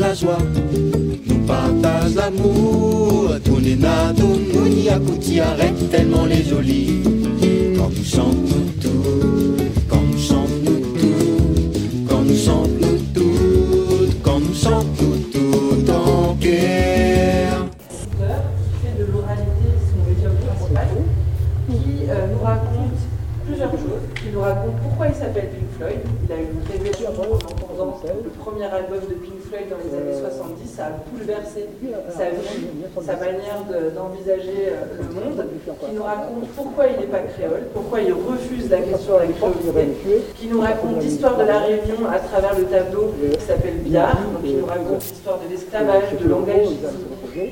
la joie, nous partage l'amour. Tunena tununi akuti arrête tellement les jolis. Quand nous chantons tout, plusieurs choses, qui nous raconte pourquoi il s'appelle Pink Floyd. Il a eu une révélation en entendant le premier album de Pink Floyd dans les années 70, ça a bouleversé sa vie, sa manière de- d'envisager euh, le monde, qui nous raconte pourquoi il n'est pas créole, pourquoi il refuse la question de la créolité, qui nous raconte l'histoire de la Réunion à travers le tableau qui s'appelle Biard, donc qui nous raconte l'histoire de l'esclavage, de l'engagisme,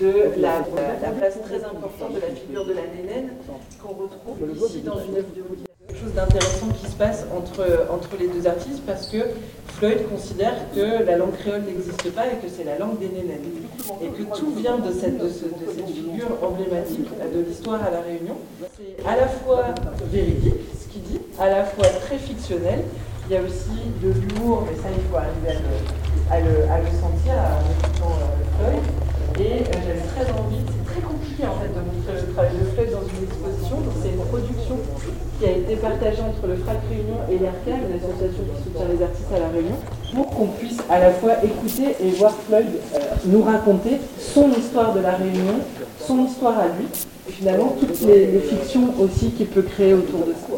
de la, la place très importante de la figure de la nénène qu'on retrouve ici dans une œuvre de Molière. Chose d'intéressant qui se passe entre, entre les deux artistes parce que Floyd considère que la langue créole n'existe pas et que c'est la langue des nénènes. Et que tout vient de cette, de ce- de cette figure emblématique de l'histoire à La Réunion. C'est à la fois véridique, ce qu'il dit, à la fois très fictionnel. Il y a aussi de l'humour, mais ça, il faut arriver à le, à le, à le sentir en écoutant Floyd. Et euh, j'avais très envie, c'est très compliqué en fait de montrer le travail de Floyd dans une exposition. C'est une production qui a été partagée entre le FRAC Réunion et l'ERCA, une association qui soutient les artistes à la Réunion, pour qu'on puisse à la fois écouter et voir Floyd euh, nous raconter son histoire de la Réunion, son histoire à lui, et finalement toutes les, fictions aussi qu'il peut créer autour de ça.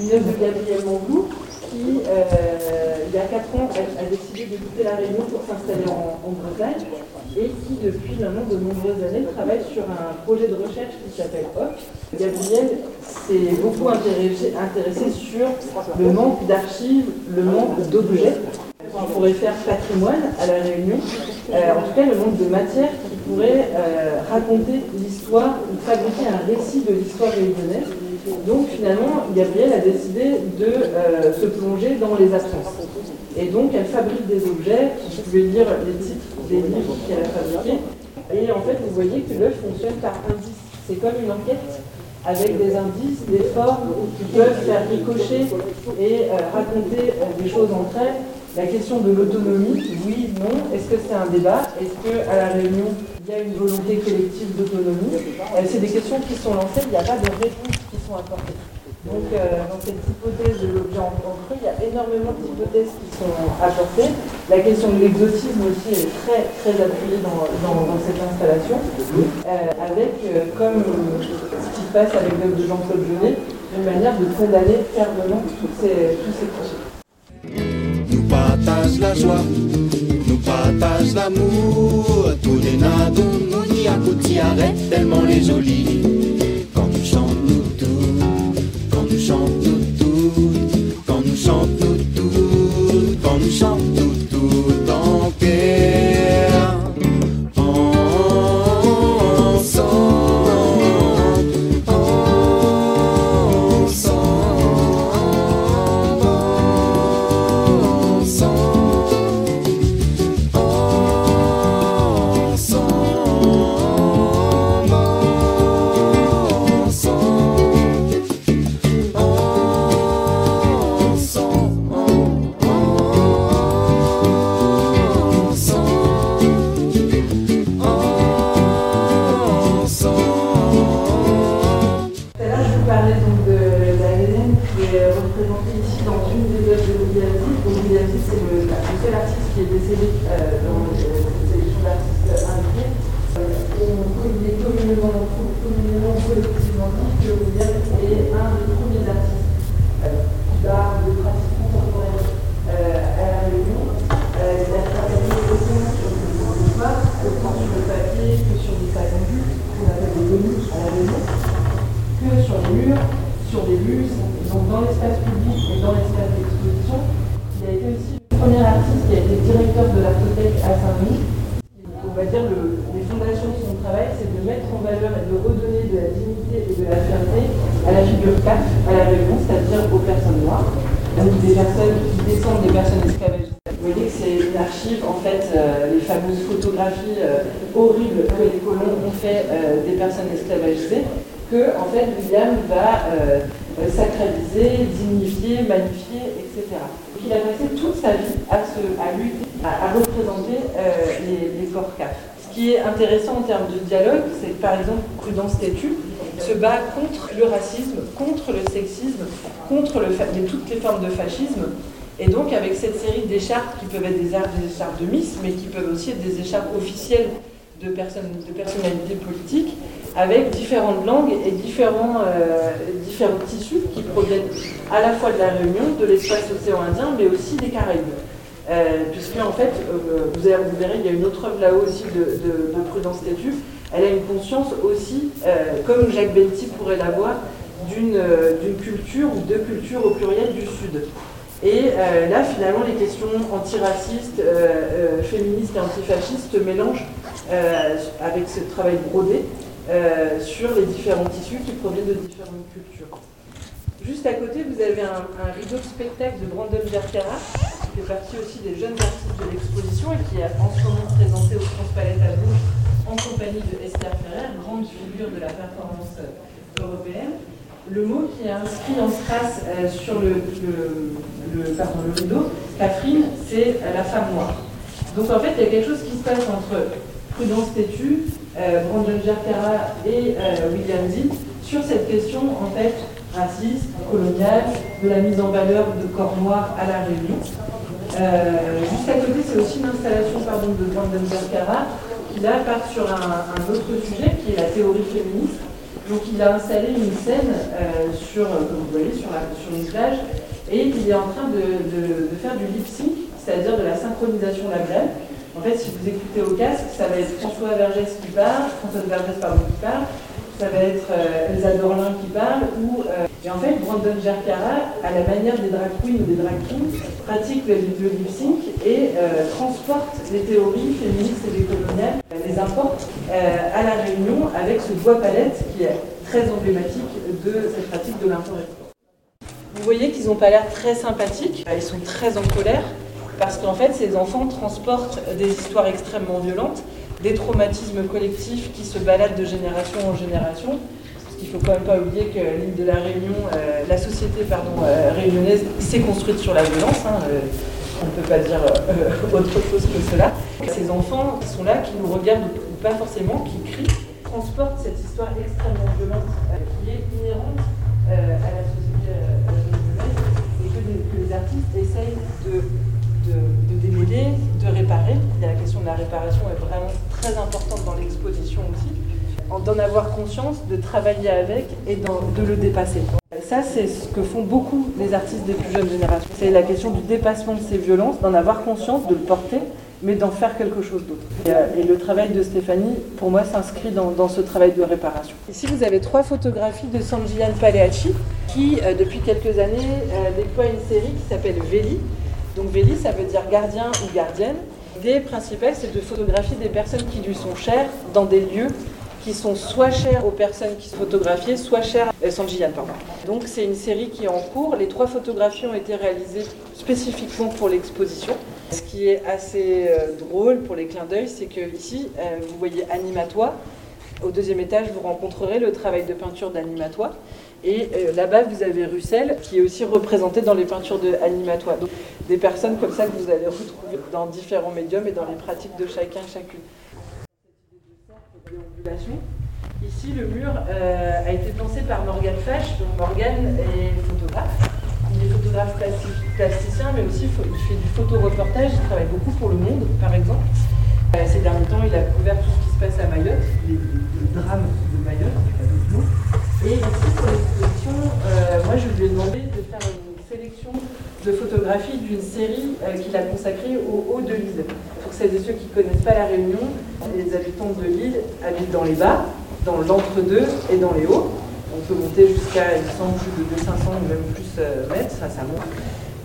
Une œuvre de Gabriel Manglou qui, euh, il y a 4 ans, a, décidé de quitter la Réunion pour s'installer en Bretagne et qui, depuis maintenant de nombreuses années, travaille sur un projet de recherche qui s'appelle HOC. Gabriel s'est beaucoup intéressé, sur le manque d'archives, le manque d'objets. On pourrait faire patrimoine à la Réunion, Euh, en tout cas le manque de matière qui pourrait euh, raconter l'histoire ou fabriquer un récit de l'histoire réunionnaise. Donc finalement, Gabrielle a décidé de euh, se plonger dans les absences. Et donc elle fabrique des objets, vous pouvez lire les titres des livres qu'elle a fabriqués. Et en fait, vous voyez que l'œuvre fonctionne par indice. C'est comme une enquête avec des indices, des formes qui peuvent faire ricocher et euh, raconter euh, des choses entre elles. La question de l'autonomie, oui, non. Est-ce que c'est un débat? Est-ce qu'à la réunion, il y a une volonté collective d'autonomie? Euh, C'est des questions qui sont lancées, il n'y a pas de réponses qui sont apportées. Donc, euh, dans cette hypothèse de l'objet en, creux, il y a énormément d'hypothèses qui sont apportées. La question de l'exotisme aussi est très, très appuyée dans, dans- cette installation, euh, avec, euh, comme ce qui se passe avec l'œuvre de Jean-Claude Jeunet, une manière de condamner fermement tous ces clichés. Nous la joie, nous l'amour. Tous les nous n'y tellement les. Collectivement dit que William est un des premiers artistes euh, d'art, de pratique contemporaine euh, à la Réunion. Euh, il a travaillé autant sur des histoires, autant sur le papier que sur des talentus, qu'on appelle des volumes à la Réunion que sur les murs, sur des bus, donc dans l'espace public et dans l'espace d'exposition. Il a été aussi le premier artiste qui a été directeur de l'artothèque à Saint-Denis. On va dire le, les fondations de son travail, c'est de mettre en valeur et de redonner de la dignité et de la fierté à la figure CAF, à la Réunion, c'est-à-dire aux personnes noires, donc des personnes qui descendent des personnes esclavagisées. Vous voyez que c'est une archive, en fait, euh, les fameuses photographies euh, horribles que les colons ont fait euh, des personnes esclavagisées, que en fait William va sacraliser, dignifier, magnifier, etc. Donc il a passé toute sa vie à, se, à à, représenter les, les corps CAF. Ce qui est intéressant en termes de dialogue, c'est que par exemple Prudence Tétu se bat contre le racisme, contre le sexisme, contre toutes les formes de fascisme. Et donc avec cette série d'écharpes qui peuvent être des, écharpes de Miss, mais qui peuvent aussi être des écharpes officielles de, personnes, de personnalités politiques, avec différentes langues et différents, euh, différents tissus qui proviennent à la fois de la Réunion, de l'espace océan Indien, mais aussi des Caraïbes. Euh, puisque en fait, euh, vous, verrez, il y a une autre œuvre là-haut aussi de, de, Prudence Tétu. Elle a une conscience aussi, euh, comme Jacques Benty pourrait l'avoir, d'une culture ou de cultures au pluriel du Sud. Et là, finalement, les questions antiracistes, féministes et antifascistes mélangent avec ce travail brodé sur les différents tissus qui proviennent de différentes cultures. Juste à côté, vous avez un, rideau de spectacle de Brandon Vertera, qui fait partie aussi des jeunes artistes de l'exposition et qui est en ce moment présenté au France Palette à Bourges en compagnie de Esther Ferrer, grande figure de la performance européenne. Le mot qui est inscrit en strass euh, sur le, rideau, Catherine, c'est la femme noire. Donc en fait, il y a quelque chose qui se passe entre Prudence Tétu, euh, Brandon Vertera et euh, William Zitt sur cette question en fait raciste, colonial, de la mise en valeur de corps noirs à la Réunion. Euh, juste à côté, c'est aussi une installation de Brandon qui là part sur un, autre sujet qui est la théorie féministe. Donc il a installé une scène euh, sur, comme vous voyez, sur, une plage et il est en train de, faire du lip sync, c'est-à-dire de la synchronisation labiale. En fait, si vous écoutez au casque, ça va être François Vergès qui parle, François Vergès pardon, qui parle, ça va être euh, Elsa Dorlin qui parle, ou, euh, et en fait, Brandon Jarkara, à la manière des drag queens ou des drag kings, pratique le, lip sync et euh, transporte les théories féministes et décoloniales, les importe à la réunion avec ce bois palette qui est très emblématique de cette pratique de limport Vous voyez qu'ils n'ont pas l'air très sympathiques, ils sont très en colère, parce qu'en fait, ces enfants transportent des histoires extrêmement violentes des traumatismes collectifs qui se baladent de génération en génération. Parce qu'il ne faut quand même pas oublier que l'île de la Réunion, euh, la société euh, réunionnaise s'est construite sur la violence. Hein, euh, on ne peut pas dire autre chose que cela. Ces enfants qui sont là, qui nous regardent ou pas forcément, qui crient, transportent cette histoire extrêmement violente qui est inhérente à la société et que, que les artistes essayent de de, démêler, de réparer. La question de la réparation est vraiment très importante dans l'exposition aussi. D'en avoir conscience, de travailler avec et de le dépasser. Ça, c'est ce que font beaucoup les artistes des plus jeunes générations. C'est la question du dépassement de ces violences, d'en avoir conscience, de le porter, mais d'en faire quelque chose d'autre. Et, euh, le travail de Stéphanie, pour moi, s'inscrit dans, ce travail de réparation. Ici, vous avez trois photographies de Sanjian Paleacci, qui, euh, depuis quelques années, euh, déploie une série qui s'appelle Veli, donc Véli, ça veut dire gardien ou gardienne. L'idée principale, c'est de photographier des personnes qui lui sont chères dans des lieux qui sont soit chers aux personnes qui sont photographiées, soit chers à Sanjiyan. Donc c'est une série qui est en cours. Les trois photographies ont été réalisées spécifiquement pour l'exposition. Ce qui est assez euh, drôle pour les clins d'œil, c'est que ici, euh, vous voyez Animatois. Au deuxième étage, vous rencontrerez le travail de peinture d'Animatois. Et euh, là-bas, vous avez Russell, qui est aussi représenté dans les peintures de. Donc, des personnes comme ça que vous allez retrouver dans différents médiums et dans les pratiques de chacun, chacune. Ici, le mur euh, a été pensé par Morgan Fash. Donc, Morgan est photographe. Il est photographe plasticien, mais aussi il fait du photoreportage. Il travaille beaucoup pour Le Monde, par exemple. Euh, ces derniers temps, il a couvert tout ce qui se passe à Mayotte, les, drames de Mayotte, et ici, pour l'exposition, euh, moi, je lui ai demandé de faire une sélection de photographies d'une série qu'il a consacrée au haut de l'île. Pour celles et ceux qui ne connaissent pas la Réunion, les habitants de l'île habitent dans les bas, dans l'entre-deux et dans les hauts. On peut monter jusqu'à, il semble, plus de 500 ou même plus euh, mètres, ça, ça monte.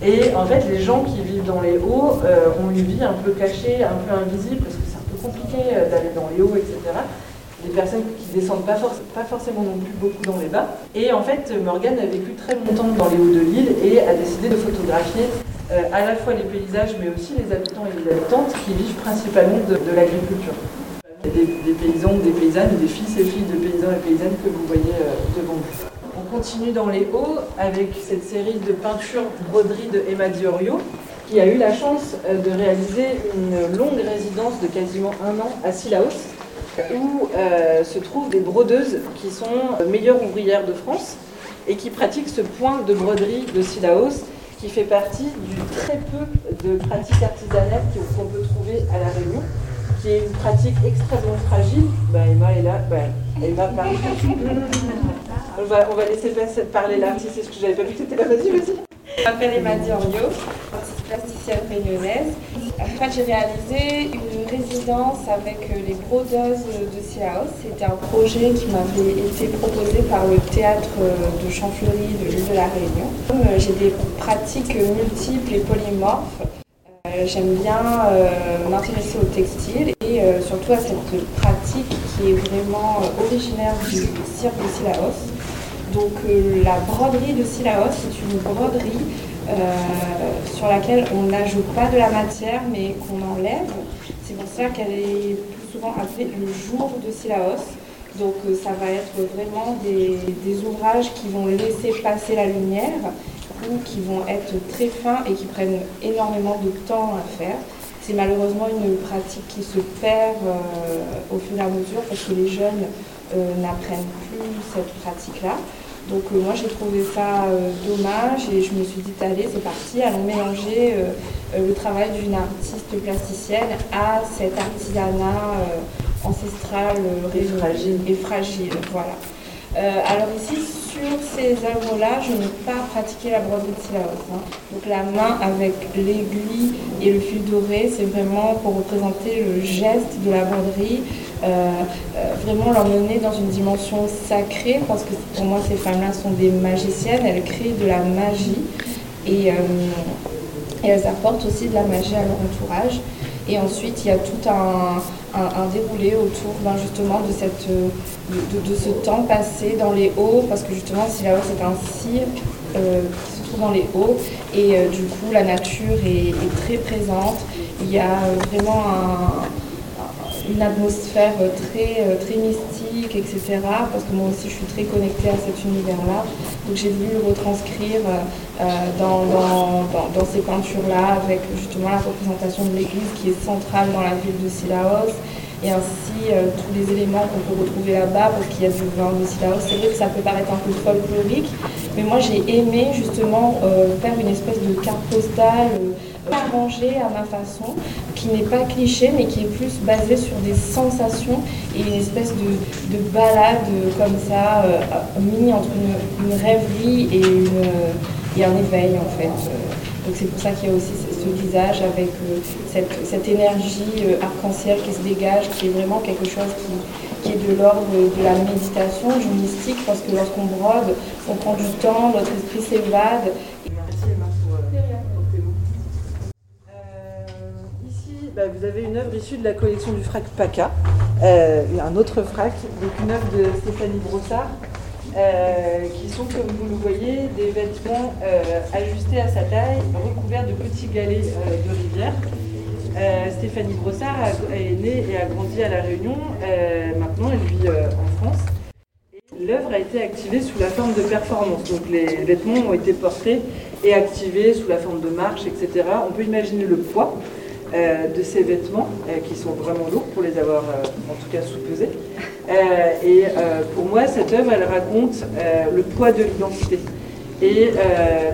Et en fait, les gens qui vivent dans les hauts ont une vie un peu cachée, un peu invisible, parce que c'est un peu compliqué d'aller dans les hauts, etc des personnes qui descendent pas, pas, forcément non plus beaucoup dans les bas. Et en fait, Morgane a vécu très longtemps dans les hauts de l'île et a décidé de photographier euh, à la fois les paysages, mais aussi les habitants et les habitantes qui vivent principalement de, l'agriculture. A des, paysans, des paysannes, des fils et filles de paysans et paysannes que vous voyez euh, devant vous. On continue dans les hauts avec cette série de peintures broderies de Emma Diorio. qui a eu la chance euh, de réaliser une longue résidence de quasiment un an à Sillaos, où se trouvent des brodeuses qui sont meilleures ouvrières de France et qui pratiquent ce point de broderie de Sillaos qui fait partie du très peu de pratiques artisanales qu'on peut trouver à La Réunion, qui est une pratique extrêmement fragile. Bah, Emma est là. Bah, Emma parle. on, va, on va laisser parler l'artiste, c'est ce que j'avais pas vu que étais là. Vas-y, vas-y. Je m'appelle Emma Diorio, réunionnaise. En fait, j'ai réalisé une résidence avec les brodeuses de Sillaos. C'était un projet qui m'avait été proposé par le théâtre de Champfleury de l'île de la Réunion. Euh, j'ai des pratiques multiples et polymorphes. Euh, j'aime bien euh, m'intéresser au textile et surtout à cette pratique qui est vraiment originaire du cirque de Sillaos. Donc la broderie de Sillaos, c'est une broderie euh, sur laquelle on n'ajoute pas de la matière mais qu'on enlève. C'est pour ça qu'elle est plus souvent appelée le jour de Sillaos. Donc euh, ça va être vraiment des, ouvrages qui vont laisser passer la lumière ou qui vont être très fins et qui prennent énormément de temps à faire. C'est malheureusement une pratique qui se perd euh, au fur et à mesure parce que les jeunes n'apprennent plus cette pratique-là. Donc euh, moi j'ai trouvé ça euh, dommage et je me suis dit allez c'est parti, allons mélanger euh, le travail d'une artiste plasticienne à cet artisanat ancestral fragile. et fragile. Voilà. alors ici sur ces œuvres-là, je n'ai pas pratiqué la broderie de Sillaos. Hein. Donc la main avec l'aiguille et le fil doré, c'est vraiment pour représenter le geste de la broderie vraiment l'emmener dans une dimension sacrée, parce que pour moi, ces femmes-là sont des magiciennes, elles créent de la magie et, euh, elles apportent aussi de la magie à leur entourage. Et ensuite, il y a tout un, déroulé autour ben, justement de, cette, de, ce temps passé dans les hauts, parce que justement, si là-haut c'est un cirque qui se trouve dans les hauts, et du coup, la nature est, est, très présente. Il y a vraiment un, une atmosphère très, euh, très mystique, etc. Parce que moi aussi, je suis très connectée à cet univers-là. Donc j'ai voulu retranscrire euh, dans, dans, ces peintures-là, avec justement la représentation de l'église qui est centrale dans la ville de Sillaos, et ainsi euh, tous les éléments qu'on peut retrouver là-bas, parce qu'il y a du vin de Sillaos. C'est vrai que ça peut paraître un peu folklorique, mais moi j'ai aimé justement faire une espèce de carte postale arrangé à ma façon, qui n'est pas cliché, mais qui est plus basé sur des sensations et une espèce de, balade comme ça, euh, mis entre une, rêverie et, une, un éveil en fait. Donc c'est pour ça qu'il y a aussi ce visage avec euh, cette, énergie euh, arc-en-ciel qui se dégage, qui est vraiment quelque chose qui, qui est de l'ordre de la méditation, du mystique, parce que lorsqu'on brode, on prend du temps, notre esprit s'évade Bah, vous avez une œuvre issue de la collection du frac PACA, euh, un autre frac, donc une œuvre de Stéphanie Brossard, euh, qui sont, comme vous le voyez, des vêtements euh, ajustés à sa taille, recouverts de petits galets de rivière. Stéphanie Brossard est née et a grandi à La Réunion. maintenant, elle vit en France. L'œuvre a été activée sous la forme de performance. Donc les vêtements ont été portés et activés sous la forme de marche, etc. On peut imaginer le poids. Euh, de ces vêtements euh, qui sont vraiment lourds pour les avoir euh, en tout cas sous-pesés. et pour moi, cette œuvre, elle raconte le poids de l'identité et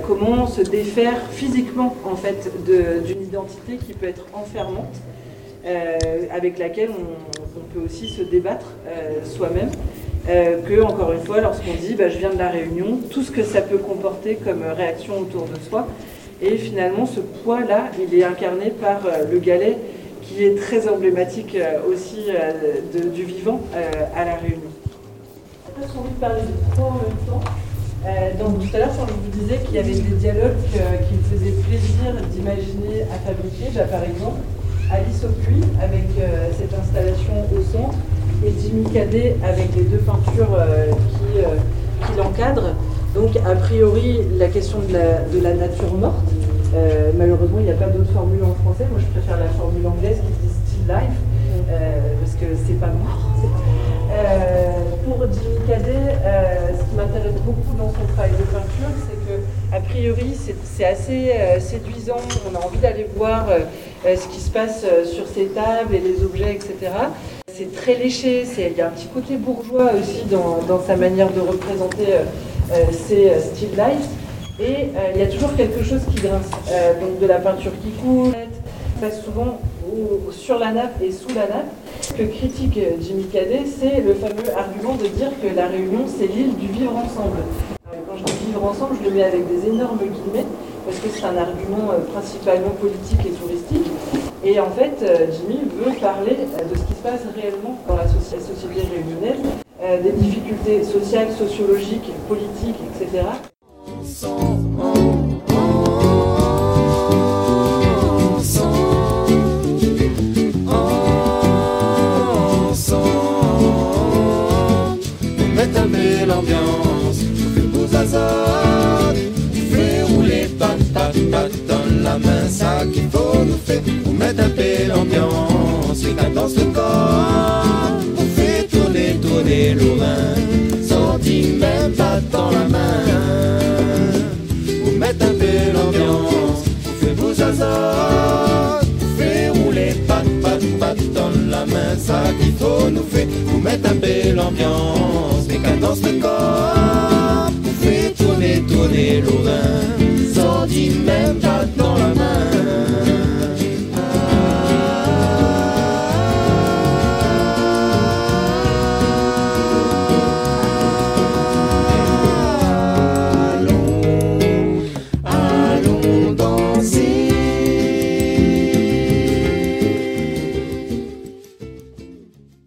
comment se défaire physiquement en fait d'une identité qui peut être enfermante, avec laquelle on, peut aussi se débattre soi-même. que, encore une fois, lorsqu'on dit bah, je viens de la Réunion, tout ce que ça peut comporter comme réaction autour de soi, et finalement, ce poids-là, il est incarné par euh, le galet, qui est très emblématique euh, aussi euh, du vivant à La Réunion. J'ai presque envie de parler de trois en même temps. donc tout à l'heure, je vous disais qu'il y avait des dialogues qui me faisaient plaisir d'imaginer à fabriquer. Bah, par exemple, Alice au puits avec cette installation au centre et Jimmy Cadet avec les deux peintures qui l'encadrent. Donc, a priori, la question de la, nature morte, euh, malheureusement, il n'y a pas d'autre formule en français. Moi, je préfère la formule anglaise qui dit still life, euh, parce que c'est pas mort. Euh, pour Jimmy Cadet, ce qui m'intéresse beaucoup dans son travail de peinture, c'est que, a priori, c'est assez séduisant. On a envie d'aller voir ce qui se passe sur ces tables et les objets, etc. C'est très léché. Il y a un petit côté bourgeois aussi dans, sa manière de représenter ces still lifes. Et il y a toujours quelque chose qui grince. donc de la peinture qui coule, passe souvent sur la nappe et sous la nappe. Ce que critique Jimmy Cadet, c'est le fameux argument de dire que la Réunion, c'est l'île du vivre ensemble. Quand je dis vivre ensemble, je le mets avec des énormes guillemets, parce que c'est un argument euh, principalement politique et touristique. Et en fait, euh, Jimmy veut parler euh, de ce qui se passe réellement dans la société réunionnaise, des difficultés sociales, sociologiques, politiques, etc. Fais rouler pat pat pat dans la main, ça qu'il faut nous faire pour mettre un peu l'ambiance. Et dans le corps, on l'orin, sorti même pas dans la main. Pour mettre un peu l'ambiance, on fait vos azotes, fait rouler pat pat pat dans la main, ça qu'il faut nous faire pour mettre un peu l'ambiance. Et dans le corps, tourner, tourner l'eau